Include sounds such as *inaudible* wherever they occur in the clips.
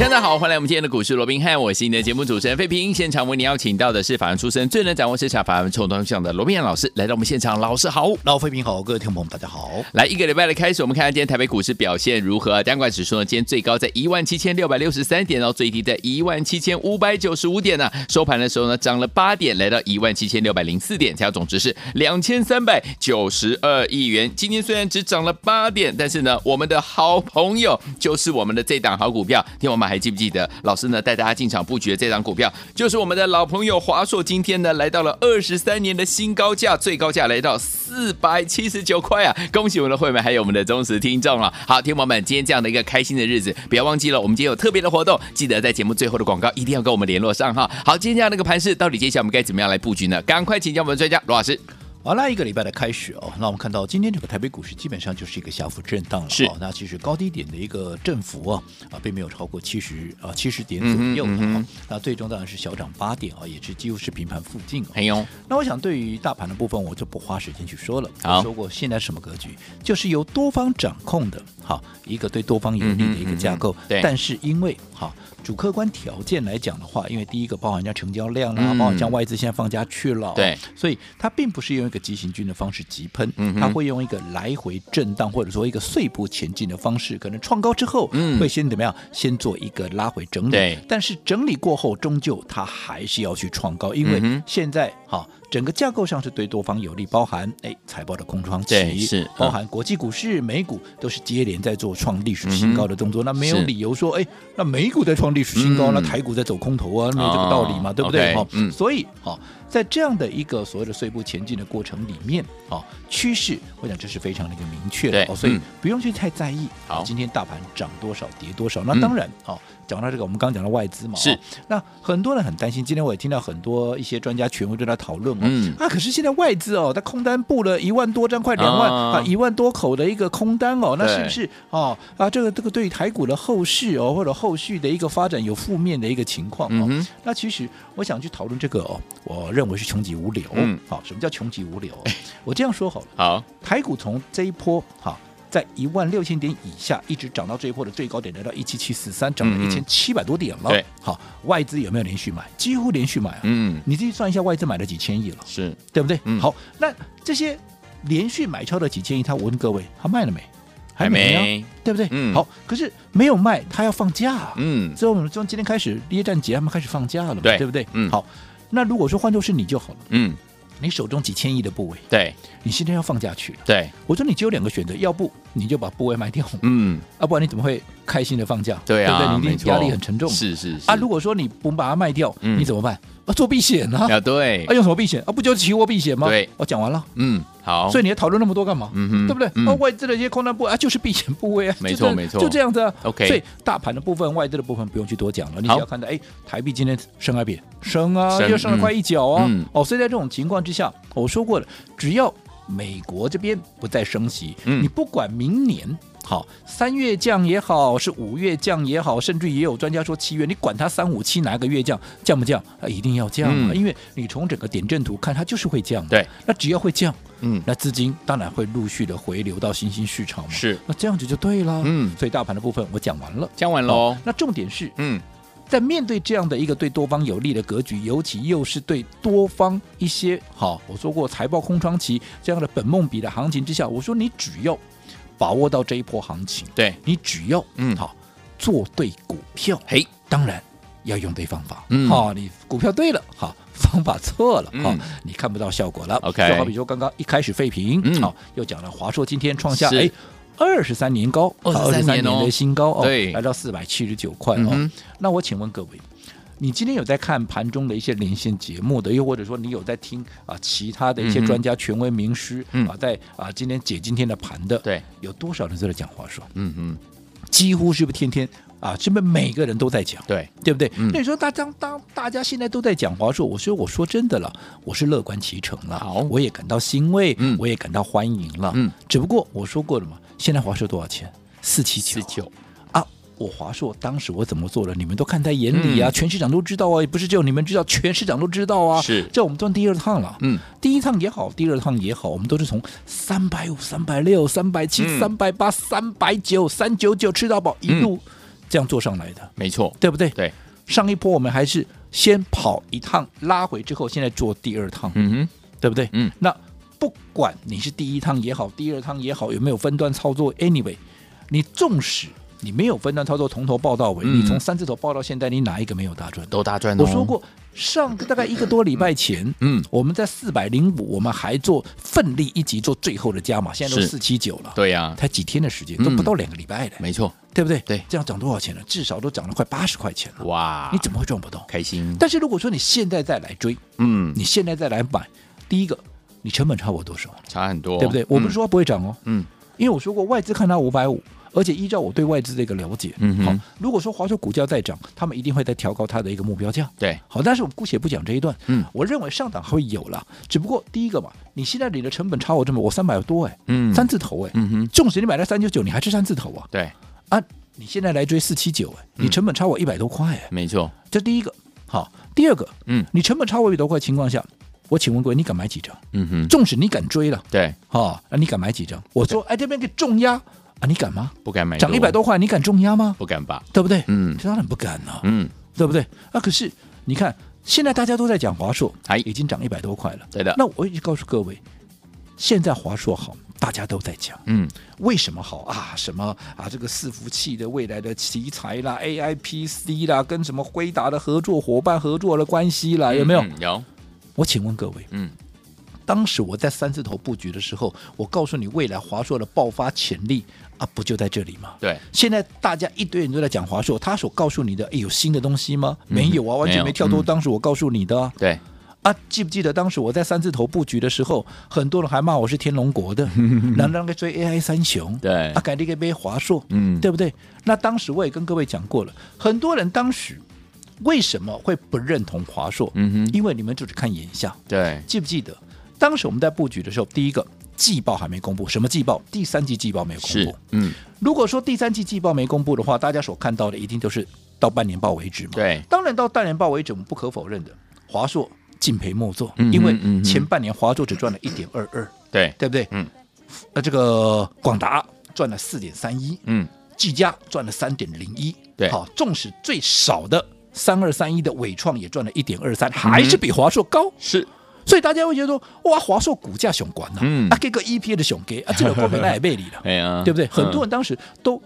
大家好，欢迎来我们今天的股市罗宾汉，我是你的节目主持人费平。现场为你邀请到的是法人出身、最能掌握市场法人冲动向的罗宾汉老师，来到我们现场。老师好，老费平好，各位听众朋友大家好。来一个礼拜的开始，我们看看今天台北股市表现如何？单管指数呢，今天最高在一万七千六百六十三点，然后最低在一万七千五百九十五点呢、啊。收盘的时候呢，涨了八点，来到一万七千六百零四点，成交总值是两千三百九十二亿元。今天虽然只涨了八点，但是呢，我们的好朋友就是我们的这档好股票，听我们还记不记得？老师呢，带大家进场布局的这张股票，就是我们的老朋友华硕。今天呢，来到了二十三年的新高价，最高价来到四百七十九块啊！恭喜我们的会员，还有我们的忠实听众了。好，听友们，今天这样的一个开心的日子，不要忘记了，我们今天有特别的活动，记得在节目最后的广告一定要跟我们联络上哈。好，今天这样的一个盘势，到底接下来我们该怎么样来布局呢？赶快请教我们的专家罗老师。好，那一个礼拜的开始哦，那我们看到今天这个台北股市基本上就是一个小幅震荡了。是，那其实高低点的一个振幅啊啊，并没有超过七十啊七十点左右。嗯，嗯，嗯那最终当然是小涨八点啊，也是几乎是平盘附近。还有，那我想对于大盘的部分，我就不花时间去说了。好，说过现在什么格局，就是由多方掌控的，好一个对多方有利的一个架构。对、嗯，但是因为好。主客观条件来讲的话，因为第一个包含人家成交量啊，嗯、包含像外资现在放假去了，对，所以它并不是用一个急行军的方式急喷，嗯，它会用一个来回震荡或者说一个碎步前进的方式，可能创高之后，嗯，会先怎么样？先做一个拉回整理，对，但是整理过后，终究它还是要去创高，因为现在哈。整个架构上是对多方有利，包含哎财报的空窗期，是包含国际股市、美股都是接连在做创历史新高的动作，嗯、那没有理由说哎，那美股在创历史新高，嗯、那台股在走空头啊，没有这个道理嘛，哦、对不对？嗯，所以哈。在这样的一个所谓的碎步前进的过程里面，啊，趋势，我想这是非常的一个明确的哦，所以不用去太在意。好，今天大盘涨多少跌多少，那当然，好，讲到这个，我们刚刚讲到外资嘛，是。那很多人很担心，今天我也听到很多一些专家权威都在讨论，嗯，啊，可是现在外资哦，它空单布了一万多张，快两万啊，一万多口的一个空单哦，那是不是哦啊，这个这个对于台股的后市哦，或者后续的一个发展有负面的一个情况哦，那其实我想去讨论这个哦，我认。认为是穷极无聊，嗯，好，什么叫穷极无聊？*laughs* 我这样说好了，好，台股从这一波哈，在一万六千点以下，一直涨到这一波的最高点来到一七七四三，涨了一千七百多点了。对，好，外资有没有连续买？几乎连续买啊，嗯，你自己算一下，外资买了几千亿了，是对不对？嗯，好，那这些连续买超的几千亿，他我问各位，他卖了没？还没啊，对不对？嗯，好，可是没有卖，他要放假，嗯，所以我们从今天开始，耶诞节他们开始放假了嘛，对，对不对？嗯，好。那如果说换作是你就好了，嗯，你手中几千亿的部位，对，你现在要放下去了，对，我说你只有两个选择，要不你就把部位卖掉，嗯，要不然你怎么会开心的放假？对啊，对不对？你压力很沉重，是是是。啊，如果说你不把它卖掉，你怎么办？啊，做避险呢？啊，对，啊，用什么避险？啊，不就是期货避险吗？对，我讲完了，嗯，好，所以你要讨论那么多干嘛？嗯哼，对不对？啊，外资的一些空单部啊，就是避险部位啊，没错没错，就这样子啊。OK，所以大盘的部分、外资的部分不用去多讲了，你只要看到，哎，台币今天升还贬？升啊，又升了快一角啊。哦，所以在这种情况之下，我说过了，只要美国这边不再升息，你不管明年。好，三月降也好，是五月降也好，甚至也有专家说七月，你管它三五七哪个月降，降不降啊？一定要降啊！嗯、因为你从整个点阵图看，它就是会降。对，那只要会降，嗯，那资金当然会陆续的回流到新兴市场嘛。是，那这样子就对了。嗯，所以大盘的部分我讲完了，讲完喽。那重点是，嗯，在面对这样的一个对多方有利的格局，尤其又是对多方一些好，我说过财报空窗期这样的本梦比的行情之下，我说你只要。把握到这一波行情，对。你只要嗯。好做对股票，嘿，当然要用对方法，嗯。好，你股票对了，好 *laughs* 方法错了，好、嗯，你看不到效果了。OK，就好比说刚刚一开始废品，嗯，好，又讲了华硕今天创下哎二十三年高，二十三年的新高哦，对，来到四百七十九块哦、嗯。那我请问各位。你今天有在看盘中的一些连线节目的，又或者说你有在听啊其他的一些专家、权威、名师、嗯、啊，在啊今天解今天的盘的，对，有多少人在讲华硕？嗯嗯，几乎是不是天天？啊，是不是每个人都在讲，对。对不对？嗯、那你说大家当大家现在都在讲华硕，我说我说真的了，我是乐观其成了，好，我也感到欣慰，嗯，我也感到欢迎了，嗯，只不过我说过了嘛，现在华硕多少钱？四七九，四九。我华硕当时我怎么做的？你们都看在眼里啊，嗯、全市场都知道啊，也不是只有你们知道，全市场都知道啊。是，这我们赚第二趟了。嗯，第一趟也好，第二趟也好，我们都是从三百五、三百六、三百七、三百八、三百九、三九九吃到饱，一路这样做上来的。嗯、没错，对不对？对。上一波我们还是先跑一趟，拉回之后，现在做第二趟。嗯哼，对不对？嗯。那不管你是第一趟也好，第二趟也好，有没有分段操作？Anyway，你纵使。你没有分段操作，从头报到尾，嗯、你从三字头报到现在，你哪一个没有大赚？都大赚、哦。我说过，上个大概一个多礼拜前，嗯，我们在四百零五，我们还做奋力一击做最后的加码，现在都四七九了。对呀、啊，才几天的时间，都不到两个礼拜了、嗯。没错，对不对？对，这样涨多少钱了？至少都涨了快八十块钱了。哇，你怎么会赚不到？开心。但是如果说你现在再来追，嗯，你现在再来买，第一个，你成本差我多少？差很多，对不对？我不是说不会涨哦，嗯，因为我说过外资看它五百五。而且依照我对外资的一个了解，嗯，好，如果说华硕股价再涨，他们一定会再调高它的一个目标价，对，好，但是我们姑且不讲这一段，嗯，我认为上档还会有了，只不过第一个嘛，你现在你的成本差我这么，我三百多哎，嗯，三字头哎，嗯哼，纵使你买了三九九，你还是三字头啊，对，啊，你现在来追四七九哎，你成本差我一百多块哎，没错，这第一个，好，第二个，嗯，你成本差我一百多块情况下，我请问各位，你敢买几张？嗯哼，纵使你敢追了，对，好，那你敢买几张？我说，哎，这边给重压。啊，你敢吗？不敢买，涨一百多块，你敢重压吗？不敢吧，对不对？嗯，当然不敢了，嗯，对不对？啊，可是你看，现在大家都在讲华硕，哎，已经涨一百多块了，对的。那我已经告诉各位，现在华硕好，大家都在讲，嗯，为什么好啊？什么啊？这个伺服器的未来的题材啦，AI PC 啦，跟什么辉达的合作伙伴合作的关系啦，有没有？嗯，有。我请问各位，嗯。当时我在三字头布局的时候，我告诉你未来华硕的爆发潜力啊，不就在这里吗？对。现在大家一堆人都在讲华硕，他所告诉你的，哎，有新的东西吗？嗯、没有啊，完全没跳脱。当时我告诉你的、啊。对。啊，记不记得当时我在三字头布局的时候，很多人还骂我是天龙国的，难道该追 AI 三雄？对。啊，改那个背华硕，嗯，对不对？那当时我也跟各位讲过了，很多人当时为什么会不认同华硕？嗯哼，因为你们就是看眼下。对。记不记得？当时我们在布局的时候，第一个季报还没公布，什么季报？第三季季报没有公布。嗯，如果说第三季季报没公布的话，大家所看到的一定都是到半年报为止嘛。对，当然到半年报为止，我们不可否认的，华硕敬陪末座，因为前半年华硕只赚了一点二二，对，对不对？嗯，那这个广达赚了四点三一，嗯，技嘉赚了三点零一，对，好，纵使最少的三二三一的伟创也赚了一点二三，还是比华硕高，是。所以大家会觉得说，哇，华硕股价雄关呐，嗯、啊，给个 EP 的雄给啊，*laughs* 这个股本那也背离了，对不对？很多人当时都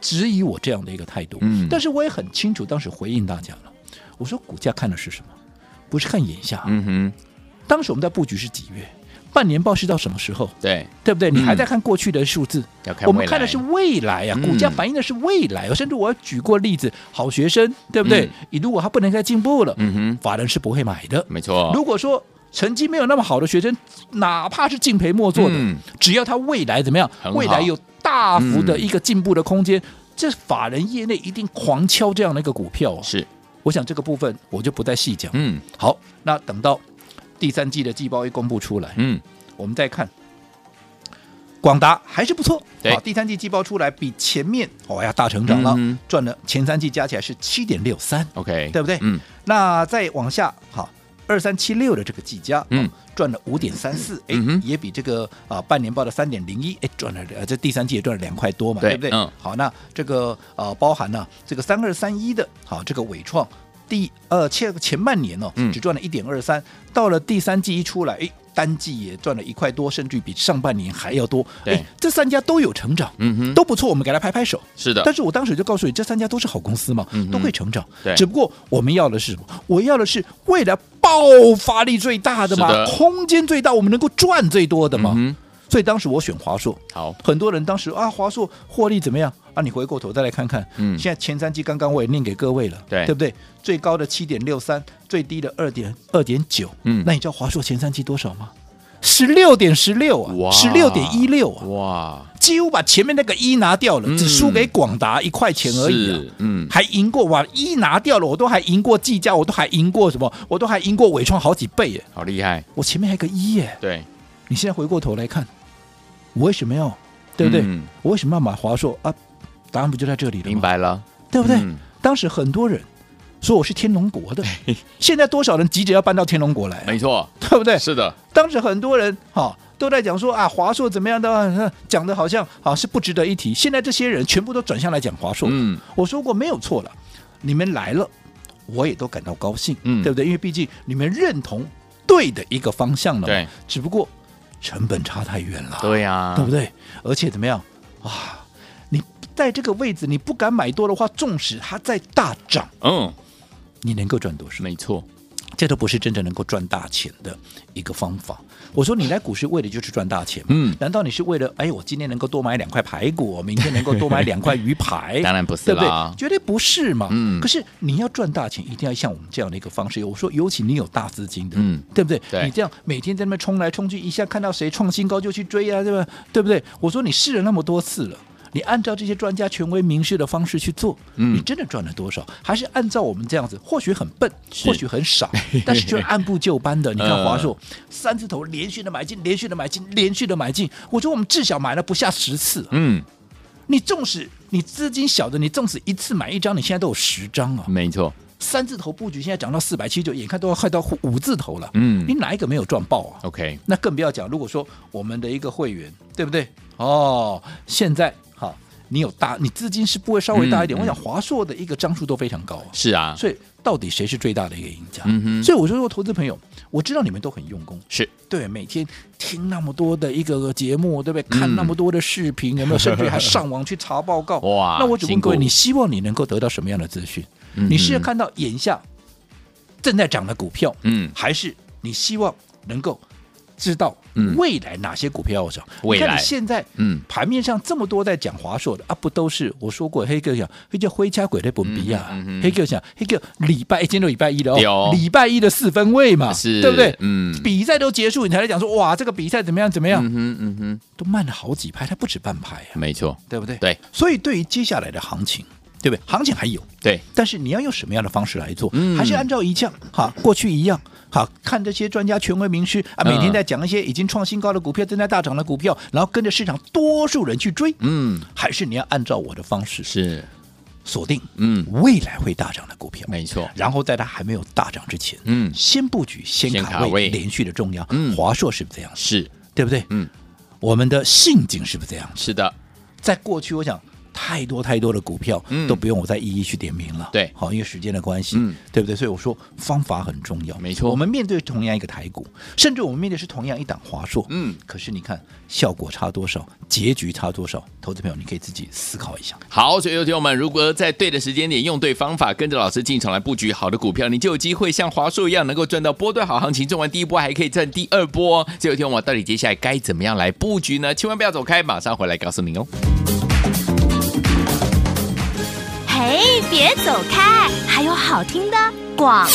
质疑我这样的一个态度，嗯，但是我也很清楚，当时回应大家了，我说股价看的是什么？不是看眼下，嗯哼。当时我们在布局是几月？半年报是到什么时候？对，对不对？你还在看过去的数字？我们看的是未来呀，股价反映的是未来。甚至我举过例子，好学生，对不对？你如果他不能再进步了，嗯哼，法人是不会买的，没错。如果说成绩没有那么好的学生，哪怕是敬陪末座的，嗯、只要他未来怎么样，未来有大幅的一个进步的空间，嗯、这法人业内一定狂敲这样的一个股票、哦。是，我想这个部分我就不再细讲。嗯，好，那等到第三季的季报一公布出来，嗯，我们再看广达还是不错。对好，第三季季报出来比前面哦呀大成长了，嗯、赚了前三季加起来是七点六三。OK，对不对？嗯，那再往下好。二三七六的这个技嘉，嗯，赚了五点三四，哎，也比这个啊半年报的三点零一，哎，赚了呃这第三季也赚了两块多嘛，对，对不对？嗯，好，那这个呃包含了这个三二三一的，好，这个伟创第呃前前半年哦，只赚了一点二三，到了第三季一出来，哎。单季也赚了一块多，甚至比上半年还要多。哎，这三家都有成长，嗯哼，都不错，我们给他拍拍手。是的，但是我当时就告诉你，这三家都是好公司嘛，都会成长。对，只不过我们要的是什么？我要的是未来爆发力最大的嘛，的空间最大，我们能够赚最多的嘛。嗯所以当时我选华硕，好，很多人当时啊，华硕获利怎么样？啊？你回过头再来看看，嗯，现在前三季刚刚我也念给各位了，对，对不对？最高的七点六三，最低的二点二点九，嗯，那你知道华硕前三季多少吗？十六点十六啊，哇，十六点一六啊，哇，几乎把前面那个一拿掉了，只输给广达一块钱而已啊，嗯，还赢过哇，一拿掉了，我都还赢过技嘉，我都还赢过什么，我都还赢过伟创好几倍耶，好厉害，我前面还有个一耶，对，你现在回过头来看，我为什么要，对不对？嗯、我为什么要买华硕啊？答案不就在这里了？明白了，对不对？嗯、当时很多人。说我是天龙国的，*laughs* 现在多少人急着要搬到天龙国来？没错，对不对？是的。当时很多人哈、哦、都在讲说啊，华硕怎么样的，讲的好像啊是不值得一提。现在这些人全部都转向来讲华硕。嗯，我说过没有错了，你们来了，我也都感到高兴，嗯，对不对？因为毕竟你们认同对的一个方向了，对。只不过成本差太远了，对呀、啊，对不对？而且怎么样啊？你在这个位置，你不敢买多的话，纵使它在大涨，嗯。你能够赚多少？没错，这都不是真正能够赚大钱的一个方法。我说你来股市为的就是赚大钱，嗯，难道你是为了哎，我今天能够多买两块排骨，*laughs* 明天能够多买两块鱼排？当然不是，对不对？绝对不是嘛。嗯，可是你要赚大钱，一定要像我们这样的一个方式。我说，尤其你有大资金的，嗯，对不对？对，你这样每天在那边冲来冲去，一下看到谁创新高就去追啊，对吧？对不对？我说你试了那么多次了。你按照这些专家权威明示的方式去做，嗯、你真的赚了多少？还是按照我们这样子？或许很笨，或许很傻，*laughs* 但是就按部就班的。你看华硕、*laughs* 呃、三字头连续的买进，连续的买进，连续的买进。我说我们至少买了不下十次。嗯，你纵使你资金小的，你纵使一次买一张，你现在都有十张啊。没错，三字头布局现在涨到四百七十九，眼看都要快到五字头了。嗯，你哪一个没有赚爆啊？OK，那更不要讲。如果说我们的一个会员，对不对？哦，现在。你有大，你资金是不会稍微大一点。嗯、我想华硕的一个张数都非常高，是啊，所以到底谁是最大的一个赢家？所以我就说，投资朋友，我知道你们都很用功，是对，每天听那么多的一个节目，对不对？看那么多的视频，嗯、有没有？甚至还上网去查报告。*laughs* 哇，那我只问各位，你希望你能够得到什么样的资讯？嗯、你是要看到眼下正在涨的股票，嗯，还是你希望能够？知道未来哪些股票要涨？未来你看你现在，嗯，盘面上这么多在讲华硕的啊，不都是我说过？黑哥讲，黑叫灰加鬼的本比亚，黑哥讲，黑哥礼拜一今天礼拜一的哦，礼拜一的四分位嘛，是，对不对？嗯，比赛都结束，你才来讲说哇，这个比赛怎么样？怎么样？嗯哼，嗯哼，都慢了好几拍，它不止半拍啊，没错，对不对？对，所以对于接下来的行情，对不对？行情还有，对，但是你要用什么样的方式来做？还是按照一样哈，过去一样。哈，看这些专家权威名师啊，每天在讲一些已经创新高的股票、正在大涨的股票，然后跟着市场多数人去追。嗯，还是你要按照我的方式是锁定，嗯，未来会大涨的股票，没错。然后在它还没有大涨之前，嗯，先布局，先卡位，连续的重要。嗯，华硕是不是这样？是对不对？嗯，我们的信景是不是这样？是的，在过去我想。太多太多的股票嗯都不用我再一一去点名了。对，好，因为时间的关系，嗯，对不对？所以我说方法很重要。没错，我们面对同样一个台股，甚至我们面对是同样一档华硕，嗯，可是你看效果差多少，结局差多少？投资朋友，你可以自己思考一下。好，所以有听友们，如果在对的时间点用对方法，跟着老师进场来布局好的股票，你就有机会像华硕一样，能够赚到波段好行情，赚完第一波还可以赚第二波。所以有听友们，到底接下来该怎么样来布局呢？千万不要走开，马上回来告诉您哦。嘿，别走开，还有好听的广告。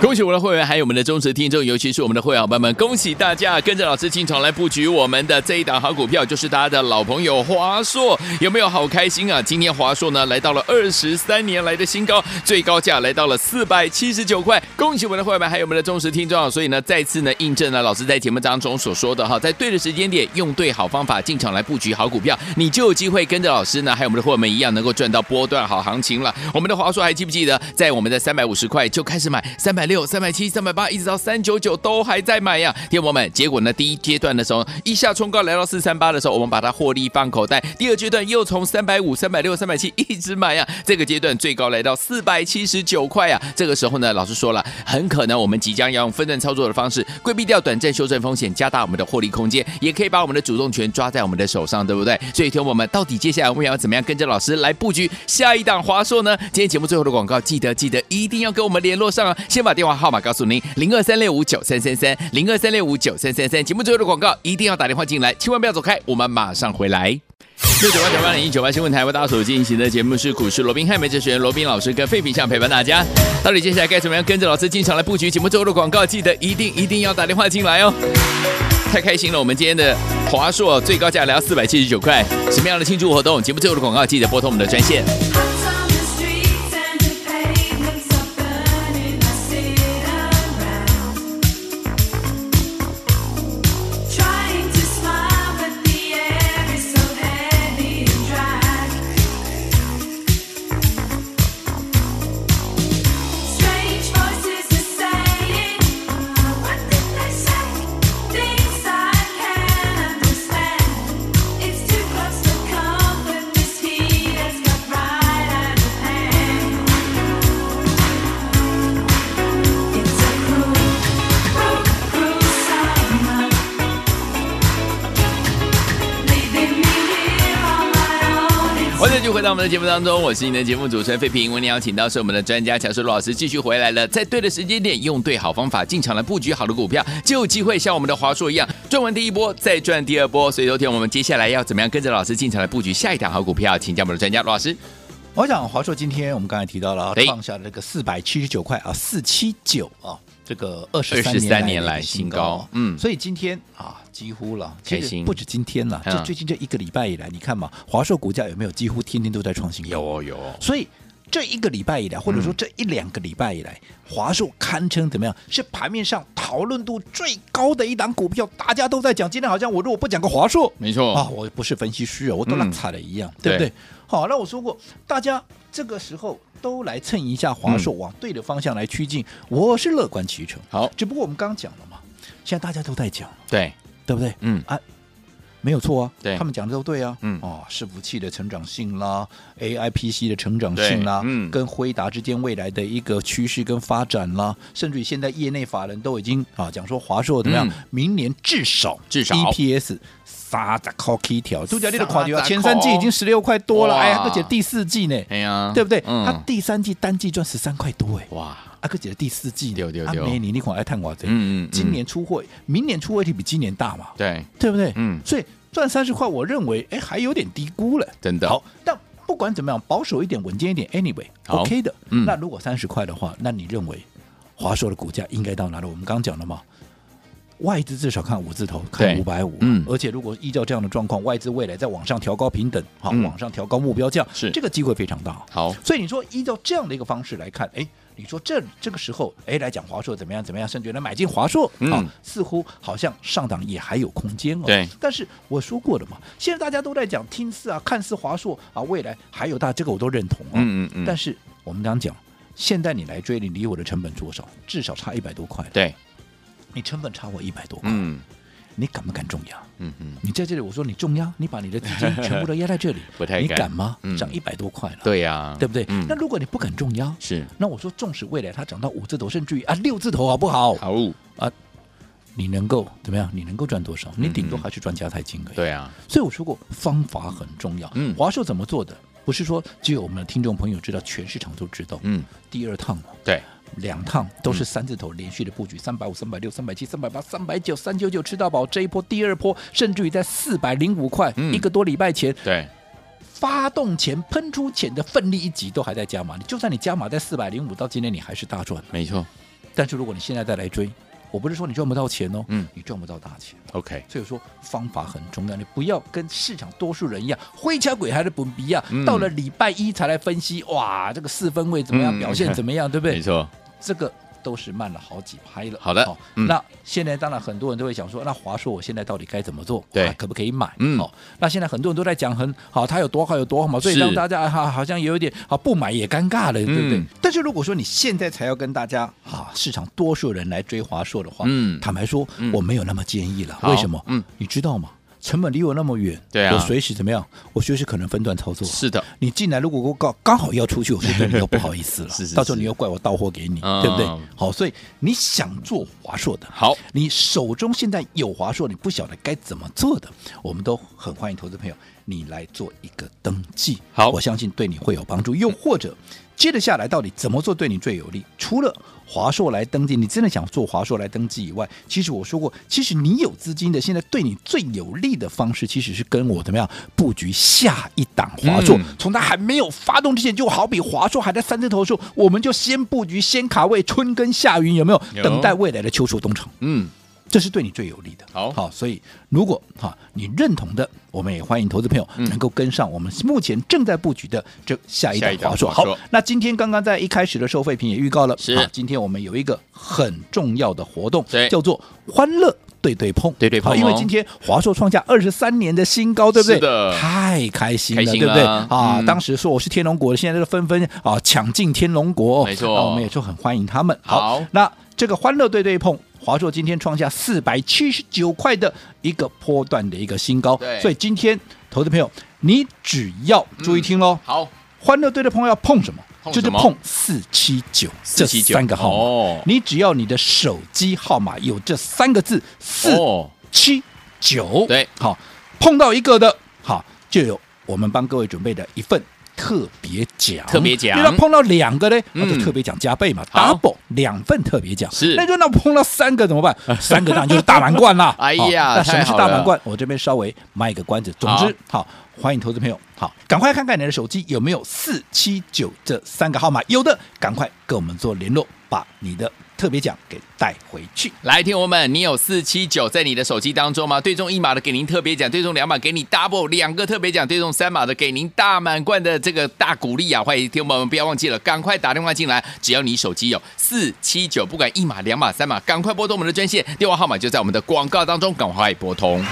恭喜我们的会员，还有我们的忠实听众，尤其是我们的会员伙伴们，恭喜大家跟着老师进场来布局我们的这一档好股票，就是大家的老朋友华硕，有没有好开心啊？今天华硕呢来到了二十三年来的新高，最高价来到了四百七十九块。恭喜我们的会员，还有我们的忠实听众，所以呢，再次呢印证了老师在节目当中所说的哈，在对的时间点，用对好方法进场来布局好股票，你就有机会跟着老师呢，还有我们的会员们一样，能够赚到波段好行情了。我们的华硕还记不记得，在我们的三百五十块就开始买，三百六、三百七、三百八，一直到三九九都还在买呀，听友们。结果呢，第一阶段的时候一下冲高来到四三八的时候，我们把它获利放口袋。第二阶段又从三百五、三百六、三百七一直买呀，这个阶段最高来到四百七十九块呀。这个时候呢，老师说了，很可能我们即将要用分段操作的方式，规避掉短暂修正风险，加大我们的获利空间，也可以把我们的主动权抓在我们的手上，对不对？所以，听友们，到底接下来我们要怎么样跟着老师来布局下一档华硕呢？今天节目最后的广告，记得记得一定要给我们联络上啊！先把电话号码告诉您：零二三六五九三三三，零二三六五九三三三。节目最后的广告，一定要打电话进来，千万不要走开，我们马上回来。六九八九八零一九八新闻台为大家所进行的节目是股市罗宾汉梅哲学员罗宾老师跟费品相陪伴大家。到底接下来该怎么样跟着老师进场来布局？节目最后的广告，记得一定一定要打电话进来哦。太开心了！我们今天的华硕最高价来到四百七十九块，什么样的庆祝活动？节目最后的广告记得拨通我们的专线。在我们的节目当中，我是你的节目主持人费平。为你邀请到是我们的专家乔叔老师，继续回来了。在对的时间点，用对好方法进场来布局好的股票，就有机会像我们的华硕一样赚完第一波，再赚第二波。所以，昨天我们接下来要怎么样跟着老师进场来布局下一档好股票？请教我们的专家罗老师。我想华硕今天我们刚才提到了创下了这个四百七十九块啊，四七九啊。这个二十三年来新高，嗯，所以今天啊，几乎了，其实不止今天了，就最近这一个礼拜以来，你看嘛，华硕股价有没有几乎天天都在创新高？有哦，有。所以这一个礼拜以来，或者说这一两个礼拜以来，华硕堪称怎么样？是盘面上讨论度最高的一档股票，大家都在讲。今天好像我如果不讲个华硕，没错啊，我不是分析师啊，我都烂惨了一样，对不对？好，那我说过，大家这个时候。都来蹭一下华硕，往对的方向来趋近，嗯、我是乐观其成。好，只不过我们刚刚讲了嘛，现在大家都在讲，对对不对？嗯啊，没有错啊，对，他们讲的都对啊。嗯哦，伺服器的成长性啦，AI PC 的成长性啦，嗯，跟辉达之间未来的一个趋势跟发展啦，甚至于现在业内法人都已经啊讲说华硕怎么样，嗯、明年至少至少 EPS。三十块起跳，杜家丽的垮掉，前三季已经十六块多了，哎呀，而且第四季呢，哎呀，对不对？嗯、他第三季单季赚十三块多，哎，哇，阿哥姐的第四季呢，阿美你你款爱探我这，嗯嗯，今年出货，明年出货就比今年大嘛，对，对不对？嗯，所以赚三十块，我认为，哎，还有点低估了，真的。好，但不管怎么样，保守一点，稳健一点，anyway，OK、okay、的。嗯、那如果三十块的话，那你认为华硕的股价应该到哪里？我们刚讲了嘛。外资至少看五字头，看五百五，嗯，而且如果依照这样的状况，外资未来再往上调高平等，好，嗯、往上调高目标价，是这个机会非常大。好，所以你说依照这样的一个方式来看，哎，你说这这个时候，哎，来讲华硕怎么样怎么样，甚至觉得买进华硕，嗯、啊，似乎好像上档也还有空间哦。对，但是我说过了嘛，现在大家都在讲听似啊，看似华硕啊，未来还有大，这个我都认同啊。嗯嗯嗯。但是我们刚讲，现在你来追，你离我的成本多少？至少差一百多块。对。你成本差我一百多块，嗯，你敢不敢重压？嗯嗯，你在这里，我说你重压，你把你的资金 *laughs* 全部都压在这里，*laughs* 不太敢，你敢吗？涨一百多块了，对呀，对不对？那如果你不敢重压，是，那我说纵使未来它涨到五字头，甚至于啊六字头，好不好？好啊，你能够怎么样？你能够赚多少？你顶多还是赚加太金而已。对啊，所以我说过方法很重要。嗯，华硕怎么做的？不是说只有我们的听众朋友知道，全市场都知道。嗯，第二趟对。两趟都是三字头连续的布局，三百五、三百六、三百七、三百八、三百九、三九九吃到饱。这一波、第二波，甚至于在四百零五块，嗯、一个多礼拜前，对，发动前喷出前的奋力一击都还在加码。你就算你加码在四百零五，到今天你还是大赚。没错，但是如果你现在再来追。我不是说你赚不到钱哦，嗯，你赚不到大钱。OK，所以说方法很重要，你不要跟市场多数人一样，灰枪鬼还是不比啊。嗯、到了礼拜一才来分析，哇，这个四分位怎么样，嗯、表现怎么样，对不对？*laughs* 没错，这个。都是慢了好几拍了。好的，好，那现在当然很多人都会想说，那华硕我现在到底该怎么做？对，可不可以买？嗯，好，那现在很多人都在讲很好，它有多好有多好嘛，所以让大家哈好像有一点啊不买也尴尬了，对不对？但是如果说你现在才要跟大家啊市场多数人来追华硕的话，嗯，坦白说我没有那么建议了。为什么？嗯，你知道吗？成本离我那么远，对啊，我随时怎么样？我随时可能分段操作。是的，你进来如果我刚刚好要出去，我就对你又不好意思了。*laughs* 是是，到时候你又怪我到货给你，对不对？好，所以你想做华硕的，好，你手中现在有华硕，你不晓得该怎么做的，我们都很欢迎投资朋友你来做一个登记。好，我相信对你会有帮助。又或者。接着下来，到底怎么做对你最有利？除了华硕来登记，你真的想做华硕来登记以外，其实我说过，其实你有资金的，现在对你最有利的方式，其实是跟我怎么样布局下一档华硕。嗯、从它还没有发动之前，就好比华硕还在三字头的时候，我们就先布局，先卡位，春耕夏耘，有没有？有等待未来的秋收冬藏。嗯。这是对你最有利的。好，好，所以如果哈你认同的，我们也欢迎投资朋友能够跟上我们目前正在布局的这下一档华硕。好，那今天刚刚在一开始的收费品也预告了，是今天我们有一个很重要的活动，叫做欢乐。对对碰，对对碰，因为今天华硕创下二十三年的新高，对不对？是的，太开心了，对不对？啊，嗯、当时说我是天龙国的，现在都纷纷啊抢进天龙国，没错，我们也就很欢迎他们。好，好那这个欢乐对对碰，华硕今天创下四百七十九块的一个波段的一个新高，对，所以今天投资朋友，你只要注意听喽、嗯。好，欢乐对对碰要碰什么？就是碰四七九这三个号码，哦、你只要你的手机号码有这三个字四七九，对，好，碰到一个的，好，就有我们帮各位准备的一份特别奖，特别奖。那碰到两个呢，那、嗯、就特别奖加倍嘛，double 两份特别奖。是，那就那碰到三个怎么办？*laughs* 三个当然就是大满贯啦。*laughs* 哎呀，那什么是大满贯？我这边稍微卖一个关子。总之，好。好欢迎投资朋友，好，赶快看看你的手机有没有四七九这三个号码，有的赶快跟我们做联络，把你的特别奖给带回去。来，听我们，你有四七九在你的手机当中吗？对中一码的给您特别奖，对中两码给你 double 两个特别奖，对中三码的给您大满贯的这个大鼓励啊！欢迎听友们，不要忘记了，赶快打电话进来，只要你手机有四七九，不管一码、两码、三码，赶快拨通我们的专线，电话号码就在我们的广告当中，赶快拨通。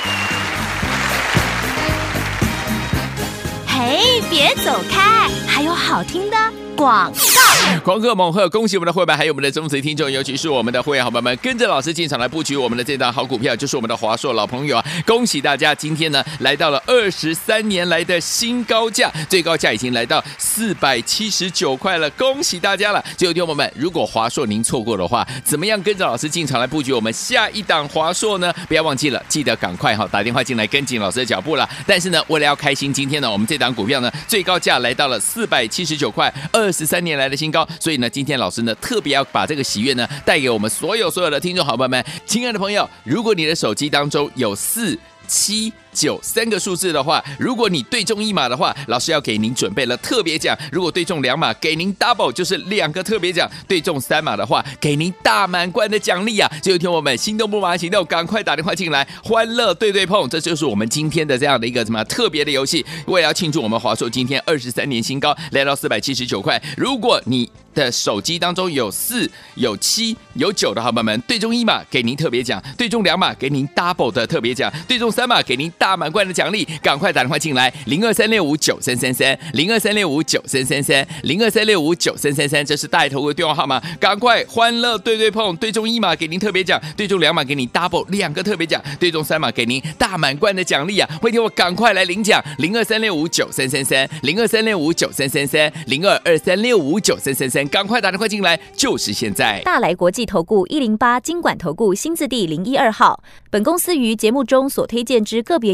嘿，别走开，还有好听的。广告，狂贺猛贺！恭喜我们的会员，还有我们的忠实听众，尤其是我们的会员好朋友们，跟着老师进场来布局我们的这档好股票，就是我们的华硕老朋友啊！恭喜大家，今天呢来到了二十三年来的新高价，最高价已经来到四百七十九块了，恭喜大家了！最后听友们，如果华硕您错过的话，怎么样跟着老师进场来布局我们下一档华硕呢？不要忘记了，记得赶快哈打电话进来跟紧老师的脚步了。但是呢，为了要开心，今天呢我们这档股票呢最高价来到了四百七十九块二。二十三年来的新高，所以呢，今天老师呢特别要把这个喜悦呢带给我们所有所有的听众好朋友们，亲爱的朋友，如果你的手机当中有四七九三个数字的话，如果你对中一码的话，老师要给您准备了特别奖；如果对中两码，给您 double，就是两个特别奖；对中三码的话，给您大满贯的奖励啊！就有听我们心动不马上行动，赶快打电话进来，欢乐对对碰，这就是我们今天的这样的一个什么特别的游戏。为了要庆祝我们华硕今天二十三年新高，来到四百七十九块。如果你的手机当中有四、有七、有九的好朋友们，对中一码给您特别奖，对中两码给您 double 的特别奖，对中三码给您大满贯的奖励，赶快打电话进来，零二三六五九三三三，零二三六五九三三三，零二三六五九三三三，这是带头的电话号码，赶快欢乐对对碰，对中一码给您特别奖，对中两码给您 double 两个特别奖，对中三码给您大满贯的奖励啊！欢迎我赶快来领奖，零二三六五九三三三，零二三六五九三三三，零二二三六五九三三三。赶快打电话进来，就是现在！大来国际投顾一零八金管投顾新字第零一二号。本公司于节目中所推荐之个别